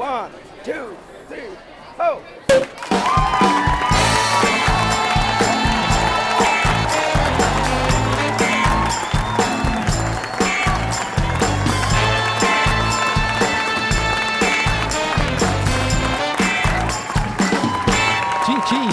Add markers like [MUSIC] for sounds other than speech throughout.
One, two, three, tchim!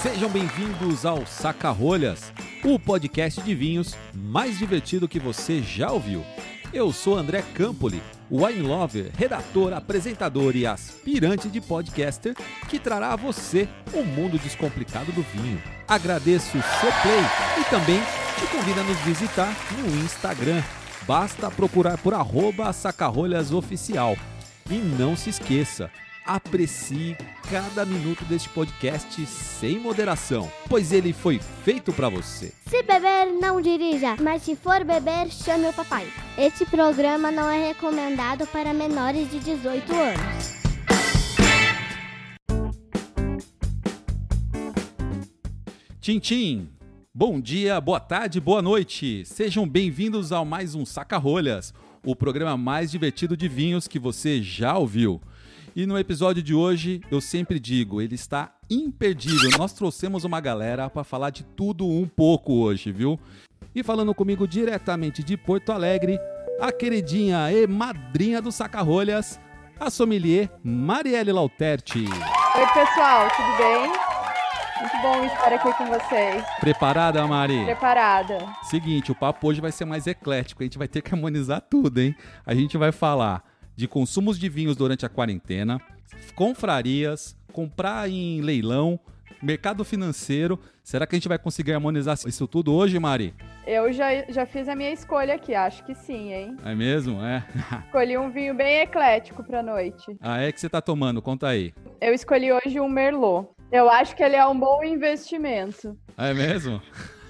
Sejam bem-vindos ao Saca Rolhas, o podcast de vinhos mais divertido que você já ouviu. Eu sou André Campoli, wine lover, redator, apresentador e aspirante de podcaster que trará a você o mundo descomplicado do vinho. Agradeço o seu play e também te convido a nos visitar no Instagram. Basta procurar por arroba sacarolhasoficial. E não se esqueça, aprecie cada minuto deste podcast sem moderação, pois ele foi feito para você. Se beber, não dirija, mas se for beber, chame o papai. Este programa não é recomendado para menores de 18 anos. Tintim, bom dia, boa tarde, boa noite. Sejam bem-vindos ao mais um Saca Rolhas, o programa mais divertido de vinhos que você já ouviu. E no episódio de hoje, eu sempre digo, ele está imperdível. Nós trouxemos uma galera para falar de tudo um pouco hoje, viu? E falando comigo diretamente de Porto Alegre, a queridinha e madrinha do Saca-Rolhas, a sommelier Marielle Lauterti. Oi, pessoal, tudo bem? Muito bom estar aqui com vocês. Preparada, Mari? Preparada. Seguinte, o papo hoje vai ser mais eclético, a gente vai ter que harmonizar tudo, hein? A gente vai falar de consumos de vinhos durante a quarentena, confrarias, comprar em leilão, mercado financeiro. Será que a gente vai conseguir harmonizar isso tudo hoje, Mari? Eu já, já fiz a minha escolha aqui, acho que sim, hein? É mesmo? É. [LAUGHS] Escolhi um vinho bem eclético pra noite. Ah, é que você tá tomando? Conta aí. Eu escolhi hoje um Merlot. Eu acho que ele é um bom investimento. É mesmo?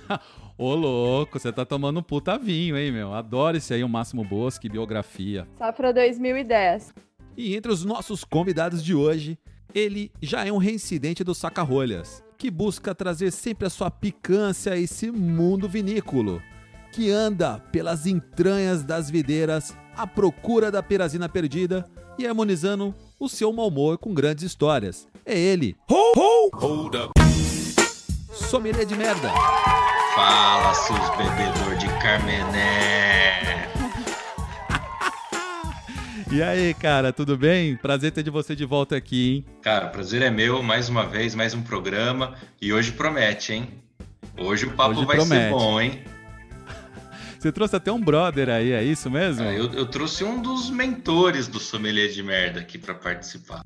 [LAUGHS] Ô, louco, você tá tomando um puta vinho, hein, meu? Adoro esse aí, o Máximo Bosque, biografia. Safra 2010. E entre os nossos convidados de hoje, ele já é um reincidente do Saca-Rolhas, que busca trazer sempre a sua picância a esse mundo vinícola, que anda pelas entranhas das videiras à procura da perazina perdida e harmonizando o seu mau humor com grandes histórias. É ele, ho, ho! Hold up. sommelier de merda. Fala, seus bebedor de Carmené. [LAUGHS] E aí, cara, tudo bem? Prazer ter de você de volta aqui, hein? Cara, o prazer é meu, mais uma vez, mais um programa. E hoje promete, hein? Hoje o papo Hoje vai promete. ser bom, hein? [LAUGHS] Você trouxe até um brother aí, é isso mesmo? Ah, Eu, eu trouxe um dos mentores do sommelier de merda aqui pra participar.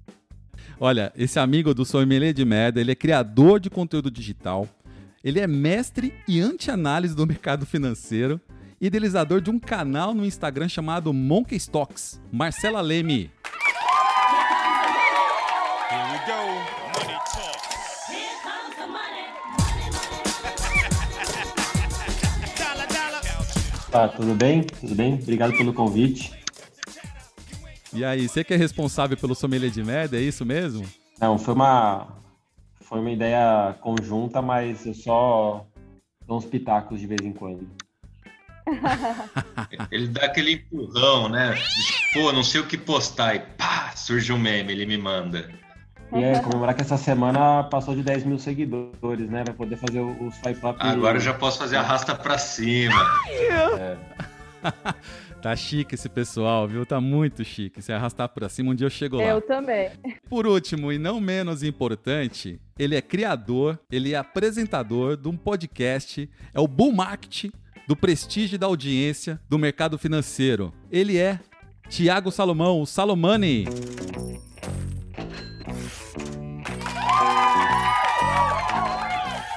Olha, esse amigo do Sommelier de Merda, ele é criador de conteúdo digital, ele é mestre e anti-análise do mercado financeiro, idealizador de um canal no Instagram chamado Monkey Stocks, Marcela Leme. Tá, tudo bem? Tudo bem? Obrigado pelo convite. E aí, você que é responsável pelo Sommelier de Merda, é isso mesmo? Não, foi uma foi uma ideia conjunta, mas eu só dou uns pitacos de vez em quando. [LAUGHS] Ele dá aquele empurrão, né? Pô, não sei o que postar. E pá, surge um meme, ele me manda. E é comemorar que essa semana passou de 10 mil seguidores, né? Vai poder fazer o, o swipe up. Agora eu já posso fazer arrasta pra cima. Tá chique esse pessoal, viu? Tá muito chique. Se arrastar pra cima, um dia eu chego lá. Eu também. Por último, e não menos importante, ele é criador, ele é apresentador de um podcast, é o Bull Market do prestígio da audiência do mercado financeiro. Ele é Tiago Salomão, o Salomani.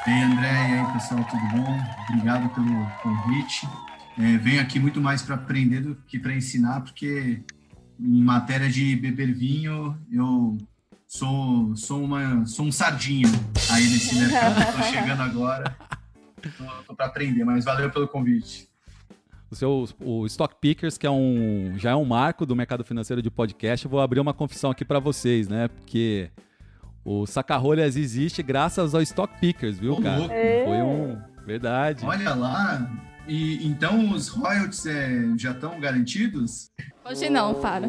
E aí, André, e aí, pessoal, tudo bom? Obrigado pelo convite. É, venho aqui muito mais para aprender do que para ensinar, porque em matéria de beber vinho, eu sou, sou, uma, sou um sardinha aí nesse [LAUGHS] mercado. Estou chegando agora, estou para aprender, mas valeu pelo convite. O seu o Stock Pickers, que é um já é um marco do mercado financeiro de podcast. Eu vou abrir uma confissão aqui para vocês, né? Porque o Sacarolhas existe graças ao Stock Pickers, viu, Ô, cara? louco. Foi um verdade. Olha lá, e então os royalties é, já estão garantidos? Hoje não, para.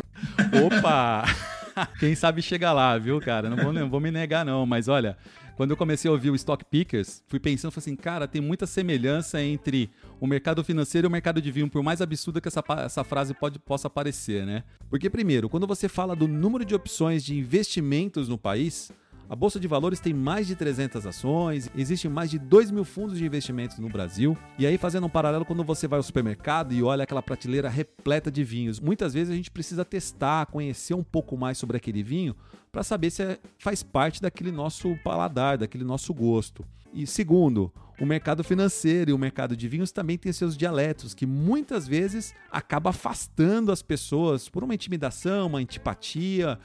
Opa! [LAUGHS] Quem sabe chega lá, viu, cara? Não vou, não vou me negar, não. Mas olha, quando eu comecei a ouvir o Stock Pickers, fui pensando, falei assim, cara, tem muita semelhança entre o mercado financeiro e o mercado de vinho, por mais absurda que essa, essa frase pode, possa parecer, né? Porque, primeiro, quando você fala do número de opções de investimentos no país, a Bolsa de Valores tem mais de 300 ações, existem mais de 2 mil fundos de investimentos no Brasil. E aí, fazendo um paralelo, quando você vai ao supermercado e olha aquela prateleira repleta de vinhos, muitas vezes a gente precisa testar, conhecer um pouco mais sobre aquele vinho para saber se é, faz parte daquele nosso paladar, daquele nosso gosto. E segundo, o mercado financeiro e o mercado de vinhos também tem seus dialetos, que muitas vezes acaba afastando as pessoas por uma intimidação, uma antipatia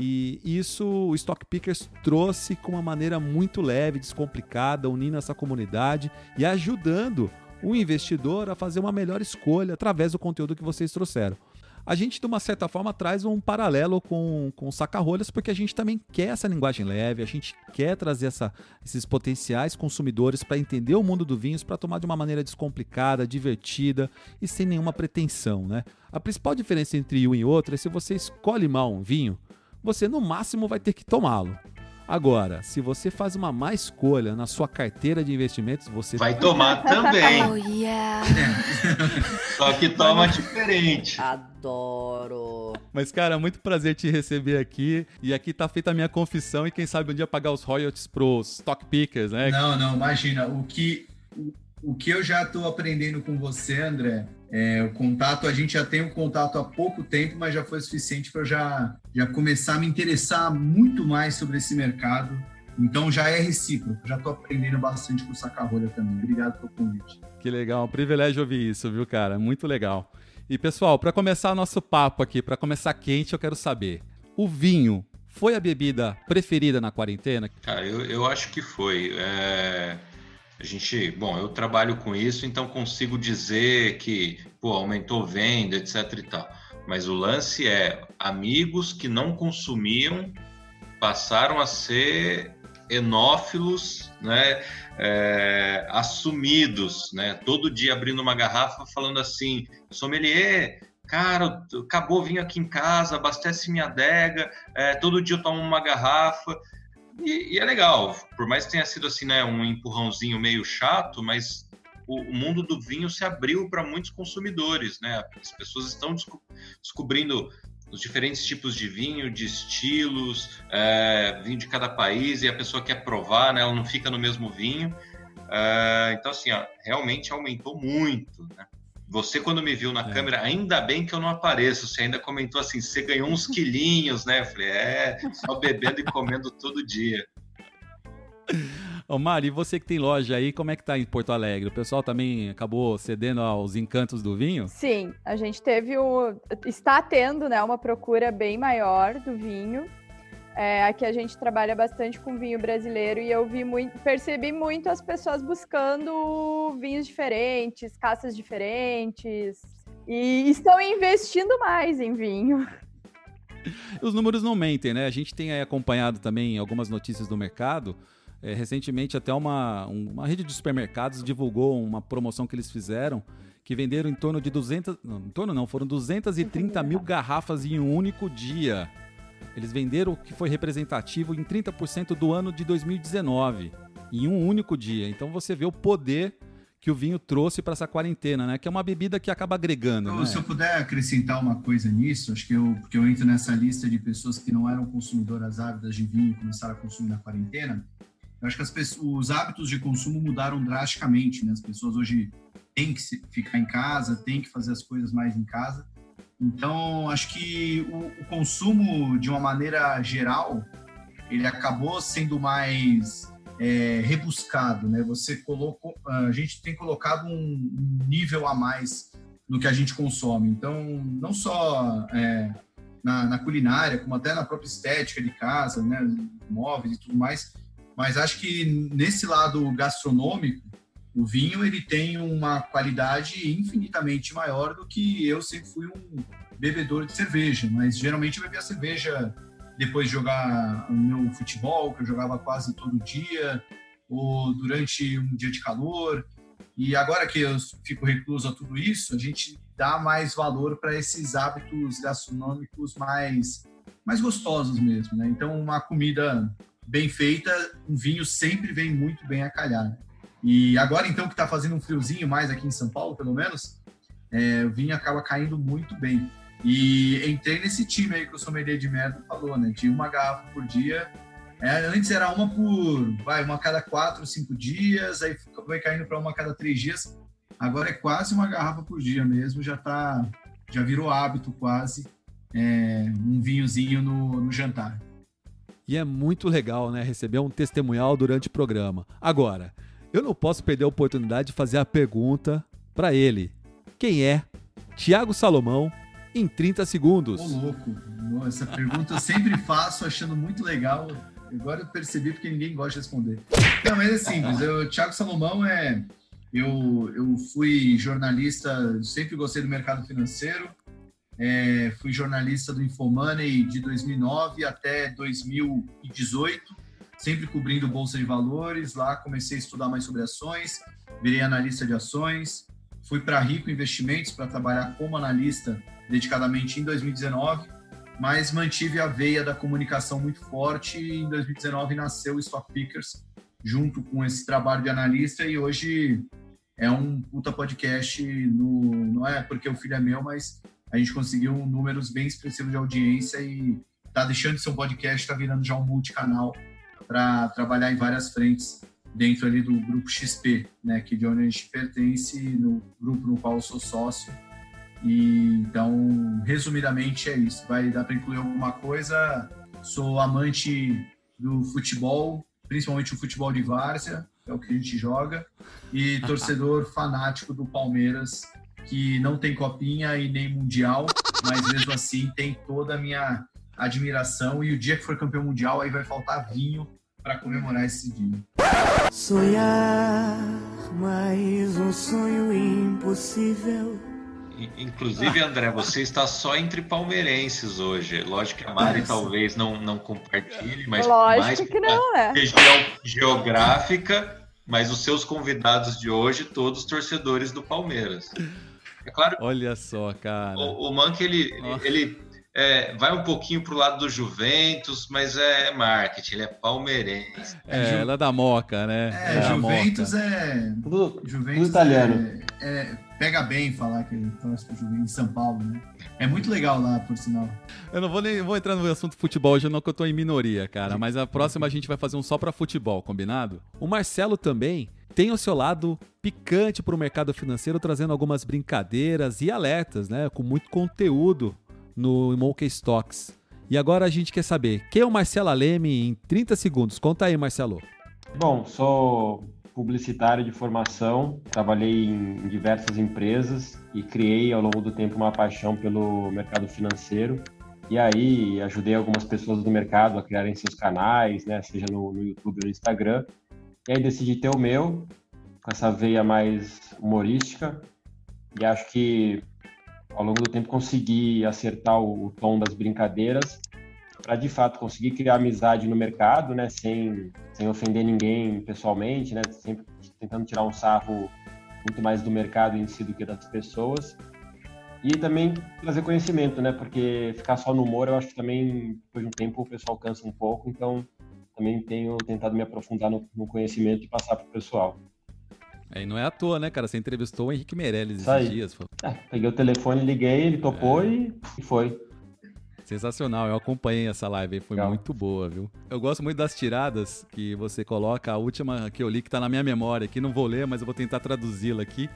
e isso o Stock Pickers trouxe com uma maneira muito leve, descomplicada, unindo essa comunidade e ajudando o investidor a fazer uma melhor escolha através do conteúdo que vocês trouxeram. A gente, de uma certa forma, traz um paralelo com, com saca-rolhas, porque a gente também quer essa linguagem leve, a gente quer trazer essa, esses potenciais consumidores para entender o mundo do vinhos, para tomar de uma maneira descomplicada, divertida e sem nenhuma pretensão. Né? A principal diferença entre um e outro é se você escolhe mal um vinho, você no máximo vai ter que tomá-lo. Agora, se você faz uma má escolha na sua carteira de investimentos, você vai tomar também. Oh, yeah. [LAUGHS] Só que toma diferente. Adoro. Mas, cara, muito prazer te receber aqui. E aqui tá feita a minha confissão e quem sabe um dia pagar os royalties pros stock pickers, né? Não, não, imagina. O que, o que eu já estou aprendendo com você, André, é, o contato, a gente já tem o um contato há pouco tempo, mas já foi suficiente para eu já, já começar a me interessar muito mais sobre esse mercado. Então já é recíproco, já estou aprendendo bastante com o Sacarrolha também. Obrigado pelo convite. Que legal, um privilégio ouvir isso, viu, cara? Muito legal. E pessoal, para começar nosso papo aqui, para começar quente, eu quero saber: o vinho foi a bebida preferida na quarentena? Cara, eu, eu acho que foi. É a gente, bom, eu trabalho com isso, então consigo dizer que, pô, aumentou venda, etc e tal. Mas o lance é amigos que não consumiam passaram a ser enófilos, né, é, assumidos, né, todo dia abrindo uma garrafa falando assim, sommelier, cara, acabou vinho aqui em casa, abastece minha adega, é, todo dia eu tomo uma garrafa, e, e, é legal, por mais que tenha sido assim, né, um empurrãozinho meio chato, mas o, o mundo do vinho se abriu para muitos consumidores, né? As pessoas estão desco descobrindo os diferentes tipos de vinho, de estilos, é, vinho de cada país, e a pessoa quer provar, né? Ela não fica no mesmo vinho. É, então, assim, ó, realmente aumentou muito, né? Você, quando me viu na é. câmera, ainda bem que eu não apareço. Você ainda comentou assim: você ganhou uns quilinhos, né? Eu falei: é, só bebendo e comendo todo dia. Ô Mari, e você que tem loja aí, como é que tá em Porto Alegre? O pessoal também acabou cedendo aos encantos do vinho? Sim, a gente teve o. está tendo né, uma procura bem maior do vinho. É, aqui a gente trabalha bastante com vinho brasileiro e eu vi muito, percebi muito as pessoas buscando vinhos diferentes, caças diferentes e estão investindo mais em vinho. [LAUGHS] Os números não mentem, né? A gente tem acompanhado também algumas notícias do mercado. É, recentemente, até uma, uma rede de supermercados divulgou uma promoção que eles fizeram que venderam em torno de 200. Não, em torno não, foram 230 mil garrafas em um único dia. Eles venderam o que foi representativo em 30% do ano de 2019, em um único dia. Então você vê o poder que o vinho trouxe para essa quarentena, né? Que é uma bebida que acaba agregando. Então, né? Se eu puder acrescentar uma coisa nisso, acho que eu, porque eu entro nessa lista de pessoas que não eram consumidoras ávidas de vinho e começaram a consumir na quarentena. Eu acho que as pessoas, os hábitos de consumo mudaram drasticamente, né? As pessoas hoje têm que ficar em casa, têm que fazer as coisas mais em casa. Então, acho que o, o, consumo, de uma maneira geral, ele acabou sendo mais é, rebuscado, né? Você colocou, a gente tem colocado um nível a mais no que a gente consome. Então, não só é, na, na, culinária, como até na própria estética de casa, né? Móveis e tudo mais. Mas acho que nesse lado gastronômico, o vinho ele tem uma qualidade infinitamente maior do que eu sempre fui um bebedor de cerveja, mas geralmente eu bebia cerveja depois de jogar o meu futebol, que eu jogava quase todo dia, ou durante um dia de calor. E agora que eu fico recluso a tudo isso, a gente dá mais valor para esses hábitos gastronômicos mais mais gostosos mesmo, né? Então, uma comida bem feita, um vinho sempre vem muito bem a calhar. Né? E agora, então, que está fazendo um friozinho mais aqui em São Paulo, pelo menos, é, o vinho acaba caindo muito bem. E entrei nesse time aí que o sommelier de merda falou, né? De uma garrafa por dia. É, antes era uma por, vai, uma a cada quatro, cinco dias, aí foi caindo para uma a cada três dias. Agora é quase uma garrafa por dia mesmo, já tá, já virou hábito quase é, um vinhozinho no, no jantar. E é muito legal, né? Receber um testemunhal durante o programa. Agora, eu não posso perder a oportunidade de fazer a pergunta para ele. Quem é Tiago Salomão em 30 segundos? Ô, louco. Essa pergunta eu sempre faço achando muito legal. Agora eu percebi porque ninguém gosta de responder. Não, mas é simples. Eu, Tiago Salomão é. Eu, eu fui jornalista, sempre gostei do mercado financeiro. É, fui jornalista do Infomoney de 2009 até 2018, sempre cobrindo Bolsa de Valores. Lá comecei a estudar mais sobre ações, virei analista de ações. Fui para Rico Investimentos para trabalhar como analista dedicadamente em 2019, mas mantive a veia da comunicação muito forte e em 2019 nasceu o Stock Pickers, junto com esse trabalho de analista e hoje é um puta podcast, no, não é porque o filho é meu, mas a gente conseguiu números bem expressivos de audiência e tá deixando de ser um podcast, está virando já um multicanal para trabalhar em várias frentes dentro ali do grupo XP, né, que de onde a gente pertence, no grupo no qual eu sou sócio. E então, resumidamente é isso. Vai dar para incluir alguma coisa? Sou amante do futebol, principalmente o futebol de várzea, é o que a gente joga, e [LAUGHS] torcedor fanático do Palmeiras que não tem copinha e nem mundial, mas mesmo assim tem toda a minha admiração. E o dia que for campeão mundial, aí vai faltar vinho para comemorar esse dia. Sonhar mais um sonho impossível. Inclusive, André, você está só entre palmeirenses hoje. Lógico que a Mari talvez não, não compartilhe, mas Lógico mais que não, né? região geográfica, mas os seus convidados de hoje, todos torcedores do Palmeiras. É claro Olha só, cara. o, o Mank, ele, ele é, vai um pouquinho pro lado do Juventus, mas é marketing, ele é palmeirense. É, ela é da Moca, né? É, da Juventus é. Tudo, Juventus tudo italiano. É, é- pega bem falar que ele torce pro Juventus em São Paulo, né? É muito legal lá, por sinal. Eu não vou nem vou entrar no assunto futebol hoje, não, que eu tô em minoria, cara. Mas a próxima a gente vai fazer um só pra futebol, combinado? O Marcelo também tem o seu lado picante pro mercado financeiro, trazendo algumas brincadeiras e alertas, né? Com muito conteúdo no Monkey Stocks. E agora a gente quer saber, quem é o Marcelo Aleme em 30 segundos? Conta aí, Marcelo. Bom, sou publicitário de formação, trabalhei em diversas empresas e criei ao longo do tempo uma paixão pelo mercado financeiro. E aí ajudei algumas pessoas do mercado a criarem seus canais, né, seja no, no YouTube ou no Instagram. E aí decidi ter o meu, com essa veia mais humorística. E acho que ao longo do tempo consegui acertar o, tom das brincadeiras para de fato conseguir criar amizade no mercado, né, sem, sem ofender ninguém pessoalmente, né, sempre tentando tirar um sarro muito mais do mercado em si do que das pessoas. E também trazer conhecimento, né, porque ficar só no humor, eu acho que também depois de um tempo o pessoal cansa um pouco, então também tenho tentado me aprofundar no, no conhecimento e passar para o pessoal. É, e não é à toa, né, cara? Você entrevistou o Henrique Meirelles esses dias. É, peguei o telefone, liguei, ele topou e, e foi. Sensacional, eu acompanhei essa live foi Legal. muito boa, viu? Eu gosto muito das tiradas que você coloca, a última que eu li que tá na minha memória aqui, não vou ler, mas eu vou tentar traduzi-la aqui.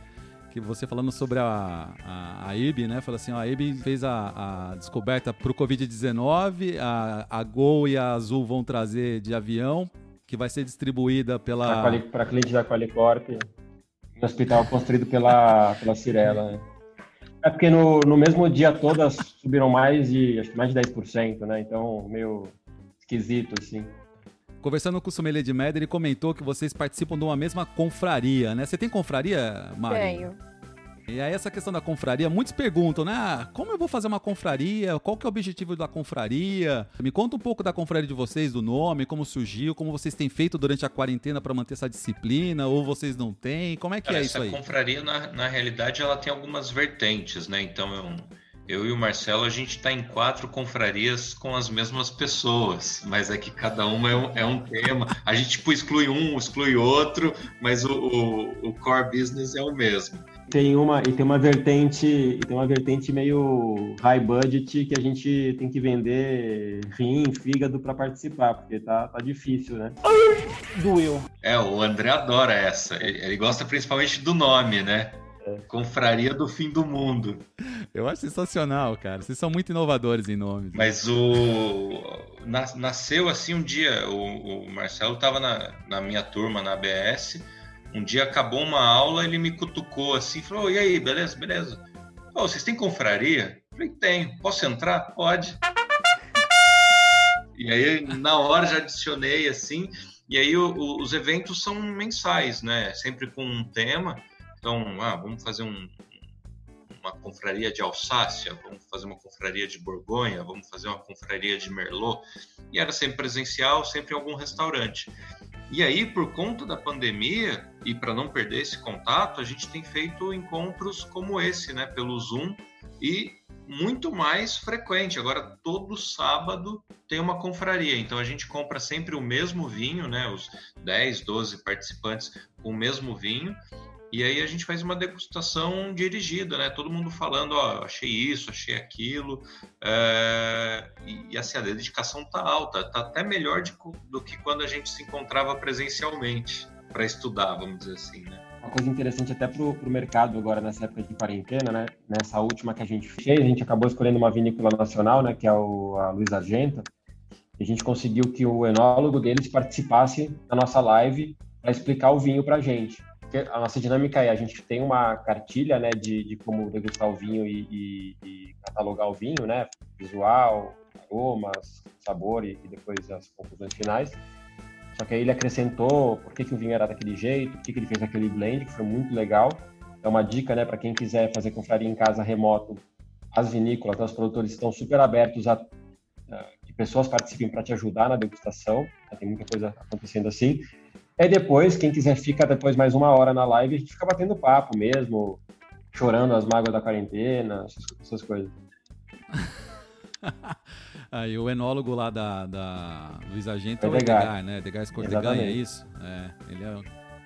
Que você falando sobre a, a, a IB, né? Fala assim, ó, a IB fez a, a descoberta pro Covid-19, a, a Gol e a Azul vão trazer de avião, que vai ser distribuída pela... Para cliente da Qualicorp, no hospital construído pela, pela Cirela. Né? É porque no, no mesmo dia todas subiram mais de, acho que mais de 10%, né? Então, meio esquisito, assim. Conversando com o Sommelier de Média, ele comentou que vocês participam de uma mesma confraria, né? Você tem confraria, Mari? Tenho. E aí essa questão da confraria, muitos perguntam, né? Ah, como eu vou fazer uma confraria? Qual que é o objetivo da confraria? Me conta um pouco da confraria de vocês, do nome, como surgiu, como vocês têm feito durante a quarentena para manter essa disciplina, ou vocês não têm? Como é que Cara, é essa isso aí? confraria, na, na realidade, ela tem algumas vertentes, né? Então, eu, eu e o Marcelo, a gente está em quatro confrarias com as mesmas pessoas, mas é que cada uma é um, é um tema. A gente tipo, exclui um, exclui outro, mas o, o, o core business é o mesmo tem uma e tem uma vertente e tem uma vertente meio high budget que a gente tem que vender rim, fígado para participar, porque tá, tá difícil, né? Doeu. É, o André adora essa. Ele gosta principalmente do nome, né? É. Confraria do Fim do Mundo. Eu acho sensacional, cara. Vocês são muito inovadores em nomes. Mas o. Nasceu assim um dia. O, o Marcelo estava na, na minha turma na ABS um dia acabou uma aula, ele me cutucou assim, falou: "E aí, beleza? Beleza? Oh, vocês têm confraria?" Eu falei: "Tenho. Posso entrar?" "Pode." E aí na hora já adicionei assim, e aí o, o, os eventos são mensais, né? Sempre com um tema. Então, ah, vamos fazer um, uma confraria de Alsácia, vamos fazer uma confraria de Borgonha, vamos fazer uma confraria de Merlot. E era sempre presencial, sempre em algum restaurante. E aí, por conta da pandemia e para não perder esse contato, a gente tem feito encontros como esse, né, pelo Zoom e muito mais frequente. Agora, todo sábado tem uma confraria, então a gente compra sempre o mesmo vinho, né, os 10, 12 participantes com o mesmo vinho e aí a gente faz uma degustação dirigida, né? Todo mundo falando, ó, achei isso, achei aquilo. É... E, assim, a dedicação tá alta, tá até melhor de, do que quando a gente se encontrava presencialmente para estudar, vamos dizer assim, né? Uma coisa interessante até para o mercado agora nessa época de quarentena, né? Nessa última que a gente fez, a gente acabou escolhendo uma vinícola nacional, né? Que é o, a Luiz Argenta. E a gente conseguiu que o enólogo deles participasse da nossa live para explicar o vinho para gente a nossa dinâmica é a gente tem uma cartilha né, de, de como degustar o vinho e, e, e, catalogar o vinho, né? Visual, aromas, sabor e, e, depois as conclusões finais. Só que aí ele acrescentou por que, que o vinho era daquele jeito, por que, que ele fez aquele blend, que foi muito legal. É uma dica né, para quem quiser fazer confraria em casa remoto. As vinícolas, os produtores estão super abertos a que pessoas participem para te ajudar na degustação. Tem muita coisa acontecendo assim. Aí depois, quem quiser fica depois mais uma hora na live, a gente fica batendo papo mesmo, chorando as mágoas da quarentena, essas, coisas. [LAUGHS] Aí o enólogo lá da, da Luiz Argento é o Edgar, né? Edgar Escordegan, é isso? É, ele é um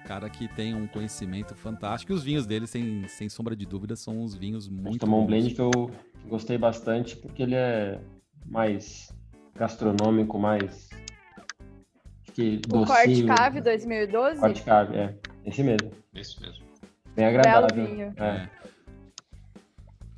cara que tem um conhecimento fantástico. E os vinhos dele, sem, sem sombra de dúvida, são uns vinhos muito tomou um blend que eu gostei bastante, porque ele é mais gastronômico, mais que o docinho. Corte Cave 2012? Corte Cave, é. Esse mesmo. Esse mesmo. Bem agradável. Belo vinho. É. é.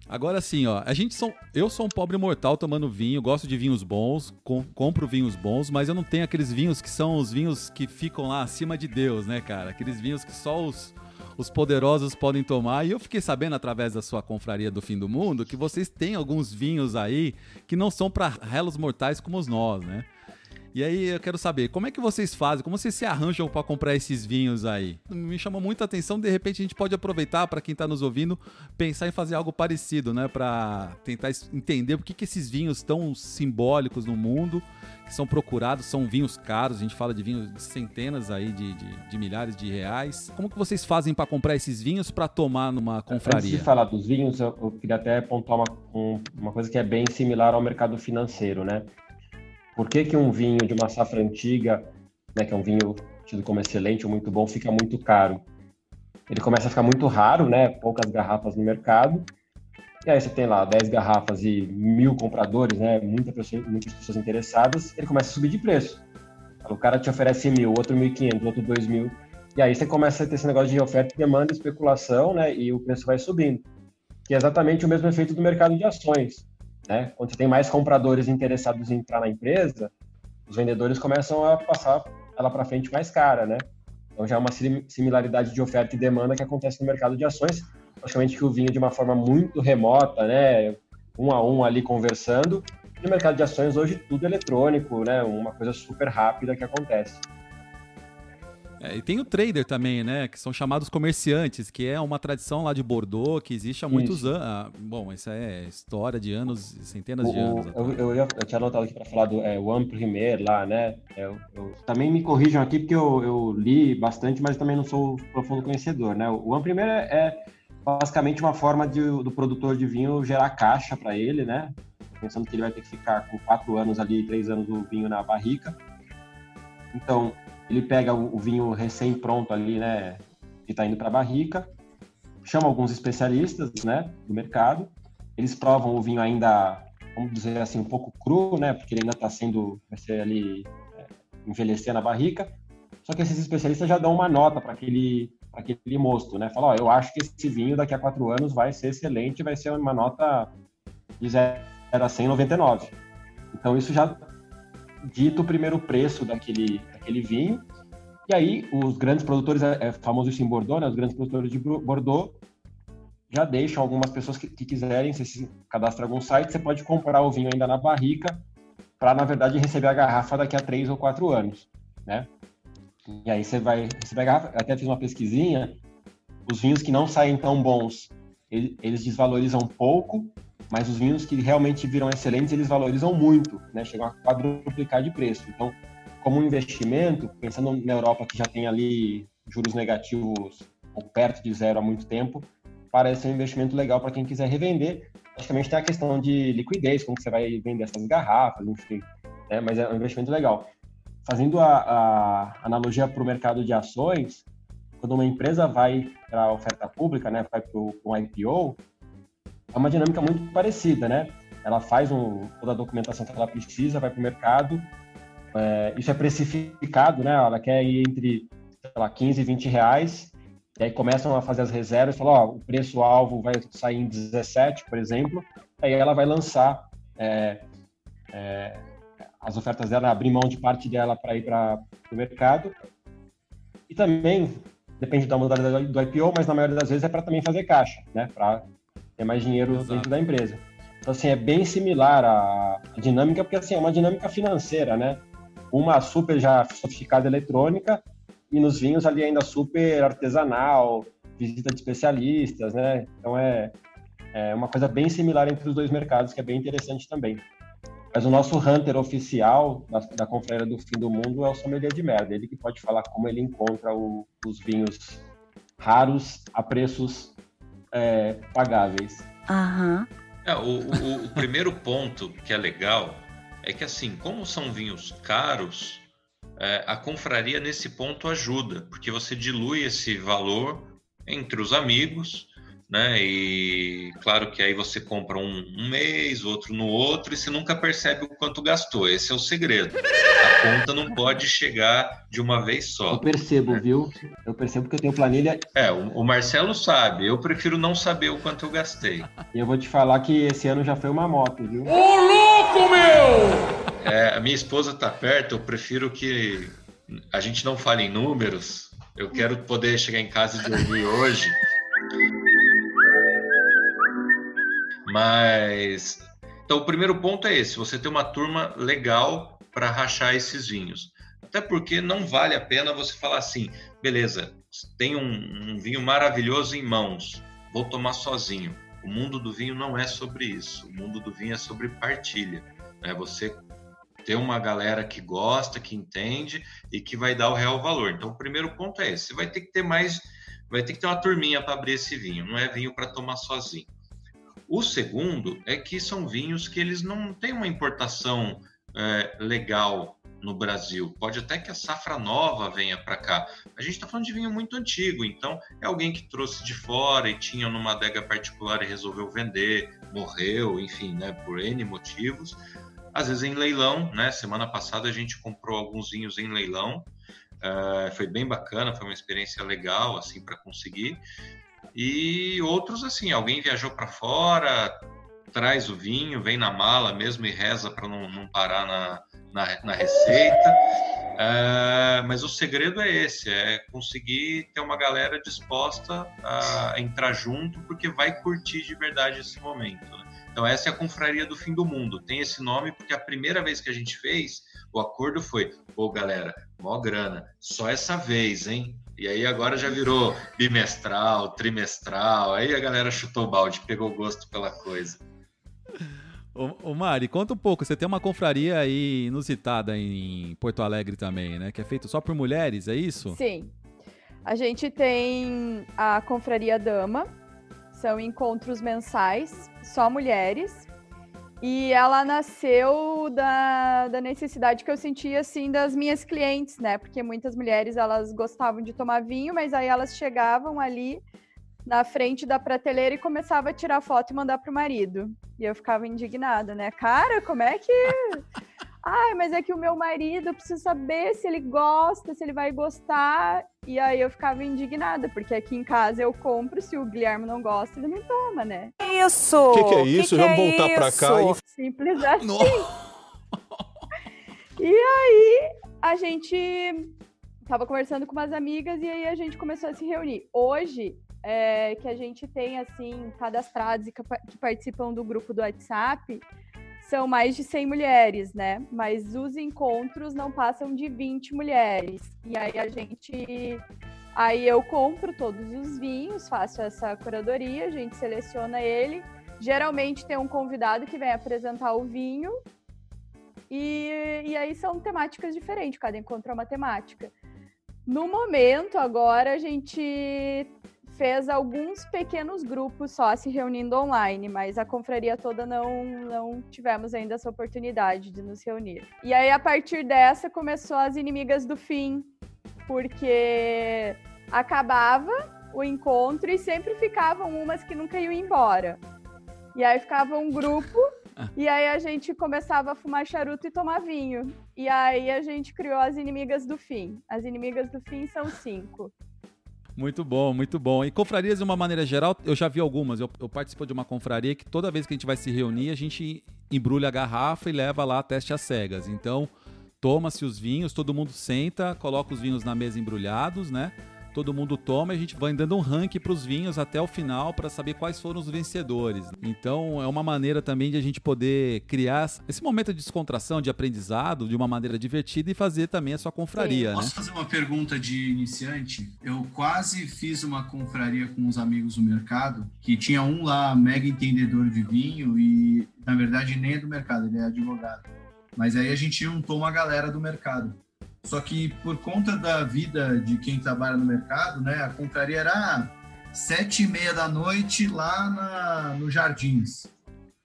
Agora sim, ó, a gente são, eu sou um pobre mortal tomando vinho, gosto de vinhos bons, com, compro vinhos bons, mas eu não tenho aqueles vinhos que são os vinhos que ficam lá acima de Deus, né, cara? Aqueles vinhos que só os, os poderosos podem tomar. E eu fiquei sabendo através da sua confraria do fim do mundo que vocês têm alguns vinhos aí que não são para relos mortais como os nós, né? E aí eu quero saber, como é que vocês fazem? Como vocês se arranjam para comprar esses vinhos aí? Me chamou muita atenção, de repente a gente pode aproveitar para quem está nos ouvindo, pensar em fazer algo parecido, né, para tentar entender por que, que esses vinhos tão simbólicos no mundo, que são procurados, são vinhos caros, a gente fala de vinhos de centenas aí de, de, de milhares de reais. Como que vocês fazem para comprar esses vinhos para tomar numa confraria? Antes de falar dos vinhos, eu, eu queria até apontar uma, um, uma coisa que é bem similar ao mercado financeiro, né? Por que, que um vinho de uma safra antiga, né, que é um vinho tido como excelente ou muito bom, fica muito caro? Ele começa a ficar muito raro, né? Poucas garrafas no mercado. E aí você tem lá 10 garrafas e mil compradores, né? Muita pessoa, muitas pessoas interessadas. Ele começa a subir de preço. O cara te oferece mil, outro mil quinhentos, outro dois mil. E aí você começa a ter esse negócio de oferta e demanda, especulação, né? E o preço vai subindo. Que é exatamente o mesmo efeito do mercado de ações. Né? Quando você tem mais compradores interessados em entrar na empresa, os vendedores começam a passar ela para frente mais cara, né? Então já é uma similaridade de oferta e demanda que acontece no mercado de ações, praticamente que o vinho de uma forma muito remota, né, um a um ali conversando. No mercado de ações hoje tudo eletrônico, né, uma coisa super rápida que acontece. É, e tem o trader também, né? Que são chamados comerciantes, que é uma tradição lá de Bordeaux que existe há muitos anos. Ah, bom, isso é história de anos, centenas o, de anos. Eu, eu, eu, tinha anotado aqui para falar do é, One Premier lá, né? É, eu, também me corrijam aqui porque eu, li bastante, mas também não sou profundo conhecedor, né? O One Premier é, é basicamente uma forma de, do produtor de vinho gerar caixa para ele, né? Pensando que ele vai ter que ficar com quatro anos ali, três anos o vinho na barrica. Então, ele pega o, vinho recém-pronto ali, né? Que está indo para a barrica, chama alguns especialistas, né? Do mercado. Eles provam o vinho ainda, vamos dizer assim, um pouco cru, né? Porque ele ainda está sendo, vai ser ali, é, envelhecer na barrica. Só que esses especialistas já dão uma nota para aquele aquele mosto, né? Fala, ó, eu acho que esse vinho daqui a quatro anos vai ser excelente, vai ser uma nota de 0 a 199. Então isso já dita o primeiro preço daquele, daquele vinho. E aí os grandes produtores, é, é famoso em Bordeaux, né? Os grandes produtores de Bordeaux já deixam algumas pessoas que, que quiserem, você se cadastra algum site, você pode comprar o vinho ainda na barrica para, na verdade, receber a garrafa daqui a três ou quatro anos, né? E aí você vai receber a garrafa. Até fiz uma pesquisinha. Os vinhos que não saem tão bons, eles desvalorizam pouco, mas os vinhos que realmente viram excelentes, eles valorizam muito, né? Chegam a quadruplicar de preço. Então, como um investimento, pensando na Europa que já tem ali juros negativos ou perto de zero há muito tempo, parece um investimento legal para quem quiser revender. Logicamente tem a questão de liquidez, como você vai vender essas garrafas, enfim, né? mas é um investimento legal fazendo a, a analogia para o mercado de ações, quando uma empresa vai para a oferta pública, né, vai para um IPO, é uma dinâmica muito parecida, né? Ela faz um, toda a documentação que ela precisa, vai para o mercado, é, isso é precificado, né? Ela quer ir entre, sei lá, 15 e 20 reais, e aí começam a fazer as reservas, falam, ó, o preço-alvo vai sair em 17, por exemplo, aí ela vai lançar é, é, as ofertas dela, abrir mão de parte dela para ir para o mercado. E também, depende da modalidade do IPO, mas na maioria das vezes é para também fazer caixa, né? Para ter mais dinheiro Exato. dentro da empresa. Então, assim, é bem similar à, dinâmica, porque, assim, é uma dinâmica financeira, né? Uma super já sofisticada eletrônica e nos vinhos ali ainda super artesanal, visita de especialistas, né? Então, é, é uma coisa bem similar entre os dois mercados, que é bem interessante também. Mas o nosso hunter oficial da, da Confraria do Fim do Mundo é o sommelier de merda. Ele que pode falar como ele encontra o, os vinhos raros a preços é, pagáveis. Aham. É, o, o, o primeiro ponto que é legal é que, assim, como são vinhos caros, é, a confraria nesse ponto ajuda, porque você dilui esse valor entre os amigos né? E claro que aí você compra um, um, mês, outro no outro, e você nunca percebe o quanto gastou. Esse é o segredo. A conta não pode chegar de uma vez só. Eu percebo, né? viu? Eu percebo que eu tenho planilha. É, o, o, Marcelo sabe. Eu prefiro não saber o quanto eu gastei. E eu vou te falar que esse ano já foi uma moto, viu? Ô, louco, meu! É, a minha esposa tá perto, eu prefiro que a gente não fale em números. Eu quero poder chegar em casa e dormir hoje. Mas. Então, o primeiro ponto é esse: você ter uma turma legal para rachar esses vinhos. Até porque não vale a pena você falar assim, beleza, tem um, um vinho maravilhoso em mãos, vou tomar sozinho. O mundo do vinho não é sobre isso. O mundo do vinho é sobre partilha. Né? Você ter uma galera que gosta, que entende e que vai dar o real valor. Então, o primeiro ponto é esse: você vai ter que ter mais, vai ter que ter uma turminha para abrir esse vinho. Não é vinho para tomar sozinho. O segundo é que são vinhos que eles não têm uma importação é, legal no Brasil. Pode até que a safra nova venha para cá. A gente está falando de vinho muito antigo, então é alguém que trouxe de fora e tinha numa adega particular e resolveu vender, morreu, enfim, né, por N motivos. Às vezes em leilão, né? Semana passada a gente comprou alguns vinhos em leilão. Uh, foi bem bacana, foi uma experiência legal assim para conseguir. E outros, assim, alguém viajou para fora, traz o vinho, vem na mala mesmo e reza para não, não, parar na, na, na receita. É, mas o segredo é esse: é conseguir ter uma galera disposta a entrar junto, porque vai curtir de verdade esse momento. Né? Então, essa é a confraria do fim do mundo. Tem esse nome porque a primeira vez que a gente fez, o acordo foi: pô, galera, mó grana, só essa vez, hein? E aí agora já virou bimestral, trimestral. Aí a galera chutou o balde, pegou gosto pela coisa. Ô, ô Mari, conta um pouco. Você tem uma confraria aí inusitada em Porto Alegre também, né? Que é feito só por mulheres, é isso? Sim. A gente tem a Confraria Dama, São encontros mensais, só mulheres. E ela nasceu da, da necessidade que eu sentia, assim, das minhas clientes, né? Porque muitas mulheres, elas gostavam de tomar vinho, mas aí elas chegavam ali na frente da prateleira e começava a tirar foto e mandar pro marido. E eu ficava indignada, né? Cara, como é que. Ai, mas é que o meu marido, eu preciso saber se ele gosta, se ele vai gostar. E aí eu ficava indignada, porque aqui em casa eu compro, se o Guilherme não gosta, ele não toma, né? Isso! O que, que, é isso? Que Vamos que voltar é pra cá e. Simples assim. [LAUGHS] e aí a gente tava conversando com umas amigas e aí a gente começou a se reunir. Hoje, é, que a gente tem, assim, cadastrados e que participam do grupo do WhatsApp, são mais de 100 mulheres, né? Mas os encontros não passam de 20 mulheres. E aí a gente. Aí eu compro todos os vinhos, faço essa curadoria, a gente seleciona ele. Geralmente tem um convidado que vem apresentar o vinho. E, e aí são temáticas diferentes, cada encontro é uma temática. No momento, agora, a gente fez alguns pequenos grupos só se reunindo online, mas a confraria toda não, não tivemos ainda essa oportunidade de nos reunir. E aí, a partir dessa, começou as inimigas do fim, porque acabava o encontro e sempre ficavam umas que nunca iam embora. E aí ficava um grupo, e aí a gente começava a fumar charuto e tomar vinho. E aí a gente criou as inimigas do fim. As inimigas do fim são cinco. Muito bom, muito bom. E confrarias, de uma maneira geral, eu já vi algumas. Eu, eu, participo de uma confraria que toda vez que a gente vai se reunir, a gente embrulha a garrafa e leva lá teste às cegas. Então, toma-se os vinhos, todo mundo senta, coloca os vinhos na mesa embrulhados, né? Todo mundo toma e a gente vai dando um ranking para os vinhos até o final para saber quais foram os vencedores. Então é uma maneira também de a gente poder criar esse momento de descontração, de aprendizado, de uma maneira divertida e fazer também a sua confraria. Posso né? fazer uma pergunta de iniciante? Eu quase fiz uma confraria com uns amigos no mercado que tinha um lá mega entendedor de vinho e na verdade nem é do mercado, ele é advogado. Mas aí a gente juntou uma galera do mercado. Só que por conta da vida de quem trabalha no mercado, né, a confraria era sete e meia da noite lá na, no Jardins.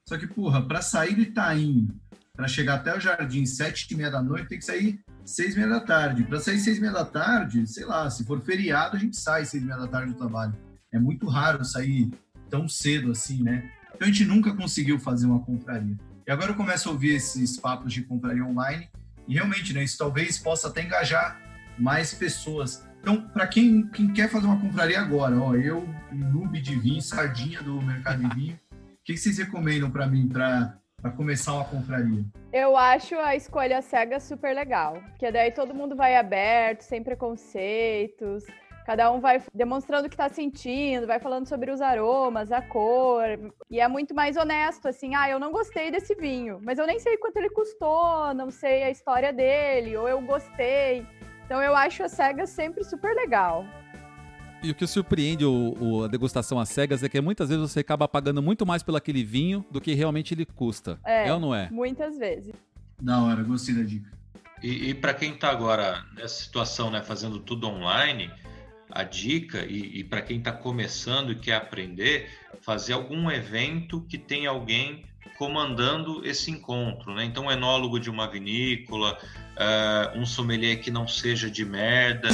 Só que, porra, para sair do Itaim, para chegar até o Jardins sete e meia da noite, tem que sair seis e meia da tarde. Para sair seis e meia da tarde, sei lá, se for feriado, a gente sai seis e meia da tarde do trabalho. É muito raro sair tão cedo assim, né? Então a gente nunca conseguiu fazer uma confraria. E agora eu começo a ouvir esses papos de confraria online e realmente, né, isso talvez possa até engajar mais pessoas. Então, para quem, quem quer fazer uma confraria agora, ó, eu, noob de vinho, sardinha do mercado de vinho, o que, que vocês recomendam para mim para começar uma confraria? Eu acho a escolha cega super legal, porque daí todo mundo vai aberto, sem preconceitos, Cada um vai demonstrando o que está sentindo, vai falando sobre os aromas, a cor. E é muito mais honesto, assim, ah, eu não gostei desse vinho, mas eu nem sei quanto ele custou, não sei a história dele, ou eu gostei. Então eu acho a cega sempre super legal. E o que surpreende o, o, a degustação às cegas é que muitas vezes você acaba pagando muito mais pelo aquele vinho do que realmente ele custa. É, é ou não é? Muitas vezes. Da hora, gostei da dica. E, e para quem está agora nessa situação, né, fazendo tudo online, a dica, e, e para quem está começando e quer aprender, fazer algum evento que tenha alguém comandando esse encontro, né? Então, um enólogo de uma vinícola, uh, um sommelier que não seja de merda,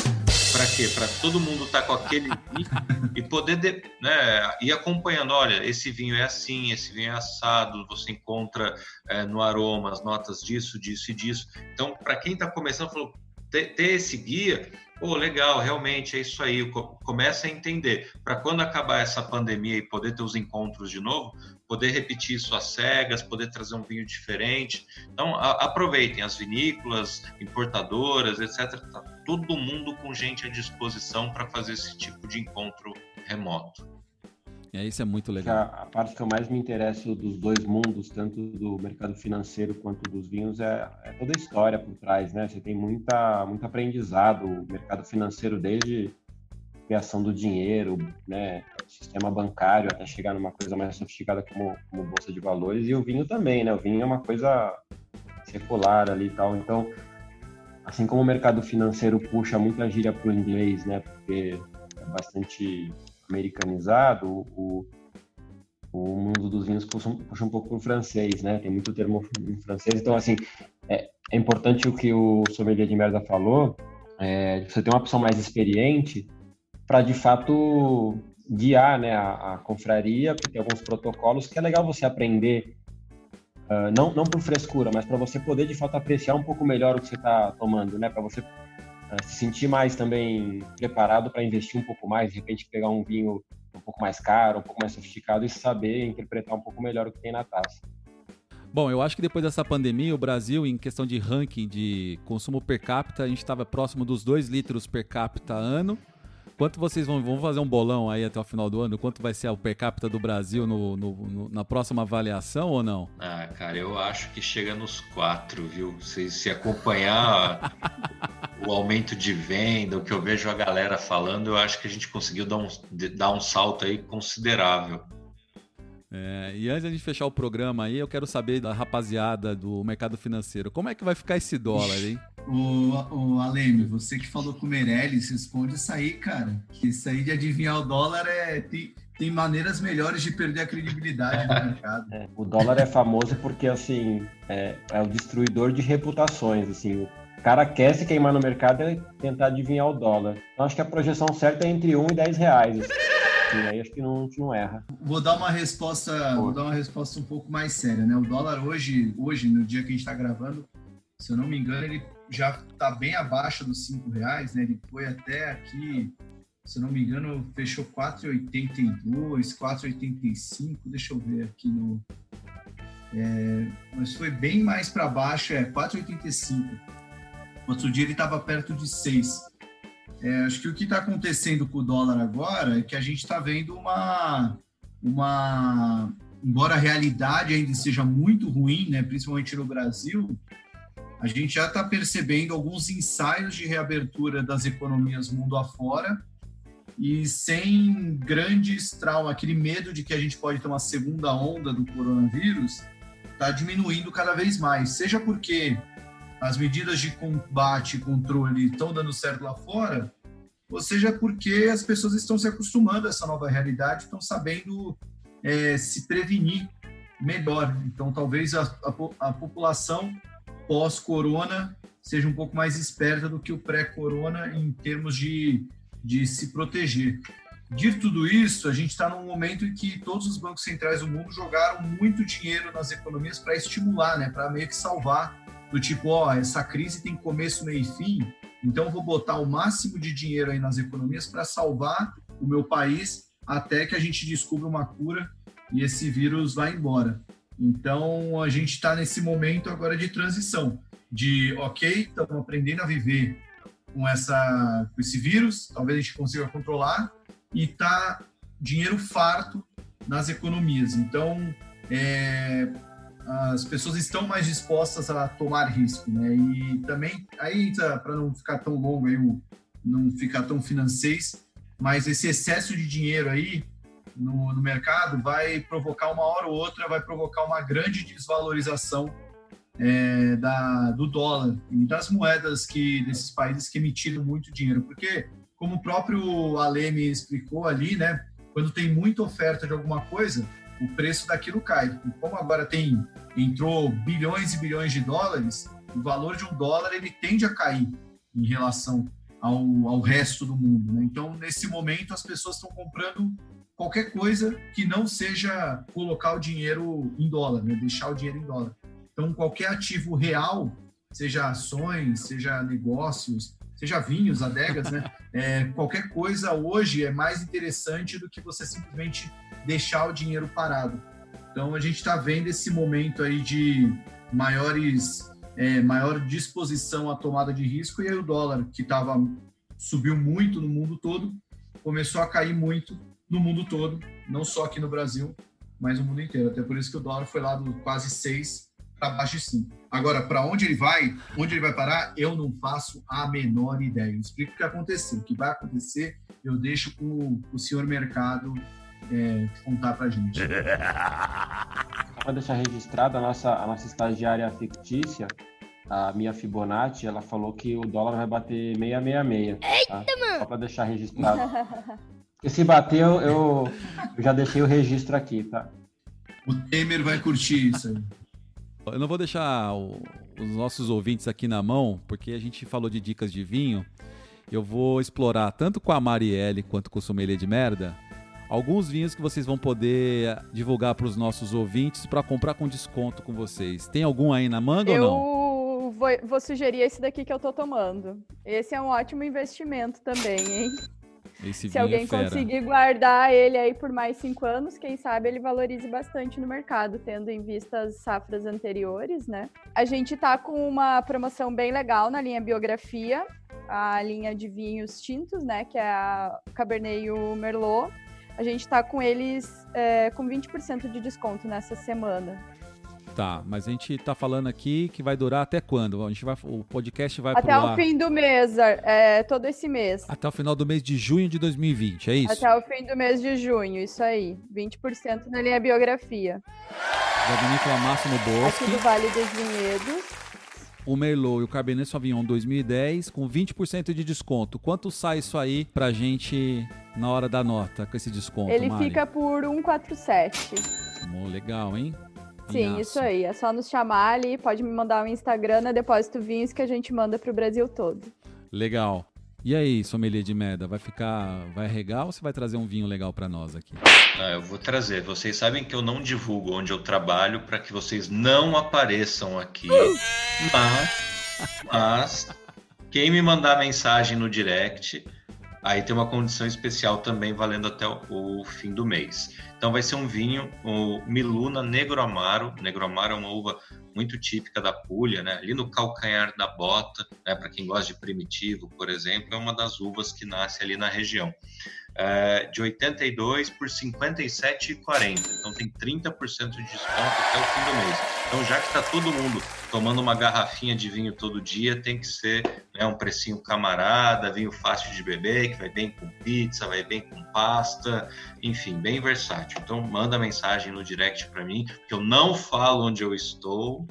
para quê? Para todo mundo estar tá com aquele vinho [LAUGHS] e poder de, né, ir acompanhando. Olha, esse vinho é assim, esse vinho é assado. Você encontra uh, no aroma as notas disso, disso e disso. Então, para quem está começando, falou ter, ter esse guia Pô, legal, realmente é isso aí. Começa a entender. Para quando acabar essa pandemia e poder ter os encontros de novo, poder repetir isso às cegas, poder trazer um vinho diferente. Então, a, aproveitem as vinícolas, importadoras, etc. Tá todo mundo com gente à disposição para fazer esse tipo de encontro remoto. É, isso é muito legal. A, a, parte que eu mais me interesso dos dois mundos, tanto do mercado financeiro quanto dos vinhos, é, é, toda a história por trás, né? Você tem muita, muito aprendizado. O mercado financeiro, desde criação do dinheiro, né? Sistema bancário, até chegar numa coisa mais sofisticada como, como bolsa de valores. E o vinho também, né? O vinho é uma coisa secular ali e tal. Então, assim como o mercado financeiro puxa muita gíria para o inglês, né? Porque é bastante americanizado, o, o mundo dos vinhos puxa, puxa um pouco para o francês, né? Tem muito termo em francês. Então, assim, é, é importante o que o sommelier de merda falou, é, você ter uma pessoa mais experiente para, de fato, guiar né, a, a confraria, porque tem alguns protocolos que é legal você aprender, uh, não, não por frescura, mas para você poder, de fato, apreciar um pouco melhor o que você está tomando, né? Para você se sentir mais também preparado para investir um pouco mais, de repente pegar um vinho um pouco mais caro, um pouco mais sofisticado e saber interpretar um pouco melhor o que tem na taça. Bom, eu acho que depois dessa pandemia, o Brasil, em questão de ranking de consumo per capita, a gente estava próximo dos 2 litros per capita ano. Quanto vocês vão, vão fazer um bolão aí até o final do ano? Quanto vai ser o per capita do Brasil no, no, no, na próxima avaliação ou não? Ah, cara, eu acho que chega nos 4, viu? Se, se acompanhar [LAUGHS] o aumento de venda, o que eu vejo a galera falando, eu acho que a gente conseguiu dar um, dar um salto aí considerável. É, e antes de fechar o programa aí, eu quero saber da rapaziada do mercado financeiro, como é que vai ficar esse dólar, hein? O, o Aleme, você que falou com o Meirelles, responde isso aí, cara. Que isso aí de adivinhar o dólar é. Tem, tem maneiras melhores de perder a credibilidade no mercado. [LAUGHS] É, o dólar é famoso porque, assim, é, é o destruidor de reputações, assim. O cara quer se queimar no mercado e tentar adivinhar o dólar. Então, acho que a projeção certa é entre 1 e 10 reais. Assim. E aí acho que não, não erra. Vou dar uma resposta, vou dar uma resposta um pouco mais séria, né? O dólar hoje, hoje no dia que a gente está gravando, se eu não me engano, ele já está bem abaixo dos 5 reais, né? Ele foi até aqui, se não me engano, fechou 4,82, 4,85. Deixa eu ver aqui no. É, mas foi bem mais para baixo, é 4,85 Outro dia ele estava perto de 6. É, acho que o que está acontecendo com o dólar agora é que a gente está vendo uma, uma. Embora a realidade ainda seja muito ruim, né, principalmente no Brasil, a gente já está percebendo alguns ensaios de reabertura das economias mundo afora e sem grandes traumas, aquele medo de que a gente pode ter uma segunda onda do coronavírus, está diminuindo cada vez mais. Seja porque as medidas de combate e controle estão dando certo lá fora, ou seja, porque as pessoas estão se acostumando a essa nova realidade, estão sabendo é, se prevenir melhor. Então, talvez a, a, a população pós-corona seja um pouco mais esperta do que o pré-corona em termos de, de se proteger. Dito tudo isso, a gente está num momento em que todos os bancos centrais do mundo jogaram muito dinheiro nas economias para estimular, né, para meio que salvar do tipo, ó, essa crise tem começo, meio e fim, então vou botar o máximo de dinheiro aí nas economias para salvar o meu país até que a gente descubra uma cura e esse vírus vá embora. Então a gente está nesse momento agora de transição, de ok, estamos aprendendo a viver com essa com esse vírus, talvez a gente consiga controlar e tá dinheiro farto nas economias. Então é, as pessoas estão mais dispostas a tomar risco, né? E também, aí para não ficar tão longo aí, não ficar tão financeiro, mas esse excesso de dinheiro aí no, no, mercado vai provocar uma hora ou outra, vai provocar uma grande desvalorização é, da, do dólar e das moedas que desses países que emitiram muito dinheiro, porque como o próprio Aleme explicou ali, né? Quando tem muita oferta de alguma coisa, o preço daquilo cai. E como agora tem entrou bilhões e bilhões de dólares, o valor de um dólar ele tende a cair em relação ao, ao resto do mundo. Né? Então, nesse momento, as pessoas estão comprando qualquer coisa que não seja colocar o dinheiro em dólar, né? deixar o dinheiro em dólar. Então, qualquer ativo real, seja ações, seja negócios, seja vinhos, adegas, né? [LAUGHS] É, qualquer coisa hoje é mais interessante do que você simplesmente deixar o dinheiro parado. Então a gente está vendo esse momento aí de maiores, é, maior disposição à tomada de risco e aí o dólar que estava subiu muito no mundo todo começou a cair muito no mundo todo, não só aqui no Brasil, mas no mundo inteiro. Até por isso que o dólar foi lá do quase 6 para baixo de 5. Agora, para onde ele vai, onde ele vai parar, eu não faço a menor ideia. Eu explico o que aconteceu. O que vai acontecer, eu deixo para o senhor mercado é, contar para a gente. [LAUGHS] Para deixar registrado, a nossa, a nossa estagiária fictícia, a minha Fibonacci, ela falou que o dólar vai bater 666. Tá? Eita, mano! Só para deixar registrado. [LAUGHS] Porque se bater, eu, eu, eu, já deixei o registro aqui, tá? O Temer vai curtir isso aí. Eu não vou deixar o- os nossos ouvintes aqui na mão, porque a gente falou de dicas de vinho. Eu vou explorar tanto com a Marielle quanto com o Sommelier de Merda alguns vinhos que vocês vão poder divulgar para os nossos ouvintes para comprar com desconto com vocês. Tem algum aí na manga ou não? Eu vou, vou sugerir esse daqui que eu tô tomando. Esse é um ótimo investimento também, hein? Esse Se alguém é conseguir guardar ele aí por mais cinco anos, quem sabe ele valorize bastante no mercado, tendo em vista as safras anteriores, né? A gente tá com uma promoção bem legal na linha biografia, a linha de vinhos tintos, né? Que é a Cabernet e o Merlot. A gente tá com eles é, com 20% de desconto nessa semana. Tá, mas a gente tá falando aqui que vai durar até quando? A gente vai, o podcast vai Até o ar fim do mês, é, todo esse mês. até o final do mês de junho de 2020, é isso? Até o fim do mês de junho, isso aí. 20% na linha biografia. Da vinícola Máximo Aqui Bosque, do Vale dos Vinhedos. o Merlot e o Cabernet Sauvignon 2010 com 20% de desconto. Quanto sai isso aí pra gente na hora da nota com esse desconto, Ele Mari? fica por 147. Mó legal, hein? Sim, isso aí. É só nos chamar ali, pode me mandar um Instagram na Depósito Vinhos que a gente manda pro Brasil todo. Legal. E aí, sommelier de merda, vai ficar, vai regar ou você vai trazer um vinho legal pra nós aqui? Ah, eu vou trazer. Vocês sabem que eu não divulgo onde eu trabalho para que vocês não apareçam aqui. Mas, mas quem me mandar mensagem no direct, aí tem uma condição especial também valendo até o, o fim do mês. Então vai ser um vinho, o Miluna Negro Amaro. Negro Amaro é uma uva muito típica da Puglia, né? Ali no calcanhar da bota, né? Para quem gosta de primitivo, por exemplo, é uma das uvas que nasce ali na região é, de 82 por 57,40. Então tem 30% de desconto até o fim do mês. Então já que está todo mundo tomando uma garrafinha de vinho todo dia, tem que ser né, um precinho camarada, vinho fácil de beber, que vai bem com pizza, vai bem com pasta, enfim, bem versátil. Então manda mensagem no direct para mim, que eu não falo onde eu estou,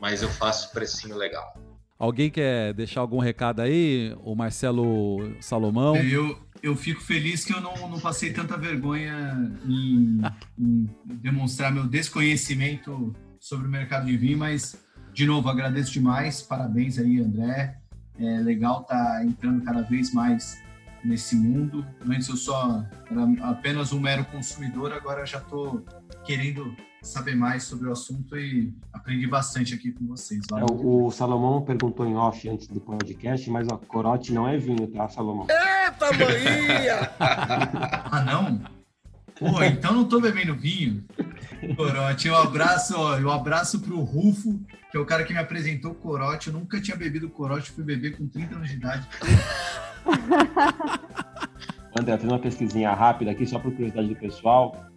mas eu faço precinho legal. Alguém quer deixar algum recado aí? O Marcelo Salomão? Eu, eu fico feliz que eu não, não passei tanta vergonha em, [LAUGHS] em demonstrar meu desconhecimento sobre o mercado de vinho, mas, de novo, agradeço demais. Parabéns aí, André. É legal estar entrando cada vez mais nesse mundo. Antes eu só era apenas um mero consumidor, agora já estou querendo saber mais sobre o assunto e aprendi bastante aqui com vocês. É, o, o Salomão perguntou em off antes do podcast, mas ó, corote não é vinho, tá, Salomão? Eita, maninha! [LAUGHS] Ah, não? Pô, então não tô bebendo vinho. Corote, um abraço, ó, um abraço pro Rufo, que é o cara que me apresentou o corote. Eu nunca tinha bebido corote, fui beber com 30 anos de idade. [LAUGHS] André, eu fiz uma pesquisinha rápida aqui, só por curiosidade do pessoal.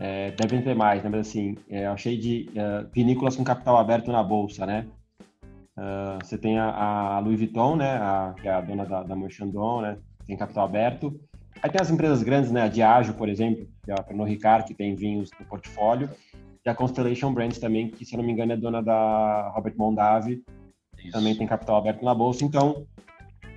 É, devem ter mais, né? Mas assim, é, achei de é, vinícolas com capital aberto na bolsa, né? Ah, você tem a, a Louis Vuitton, né? A, que é a dona da, da Merchandon, né? Tem capital aberto. Aí tem as empresas grandes, né? A Diageo, por exemplo, que é a Pernod Ricard, que tem vinhos no portfólio. E a Constellation Brands também, que se eu não me engano é dona da Robert Mondavi, Isso. também tem capital aberto na bolsa. Então,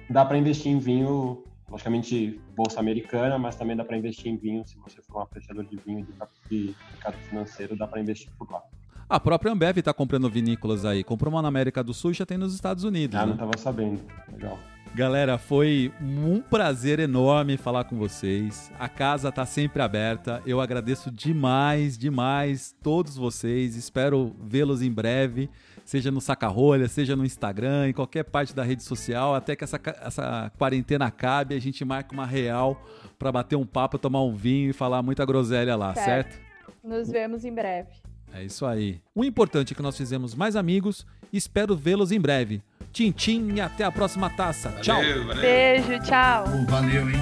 dá para investir em vinho, logicamente bolsa americana, mas também dá para investir em vinho se você for um apreciador de vinho de, mercado financeiro, dá para investir por lá. A própria Ambev tá comprando vinícolas aí. Comprou uma na América do Sul e já tem nos Estados Unidos. Ah, né? não estava sabendo. Legal. Galera, foi um prazer enorme falar com vocês. A casa tá sempre aberta. Eu agradeço demais, demais todos vocês. Espero vê-los em breve, seja no Sacarrolha, seja no Instagram, em qualquer parte da rede social, até que essa, essa quarentena acabe, a gente marca uma real para bater um papo, tomar um vinho e falar muita groselha lá, Certo. certo? Nos vemos em breve. É isso aí. O importante é que nós fizemos mais amigos. Espero vê-los em breve. Tchim, tchim e até a próxima taça. Tchau. Valeu, valeu. Beijo, tchau. Valeu, hein?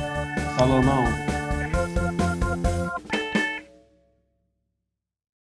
Salomão,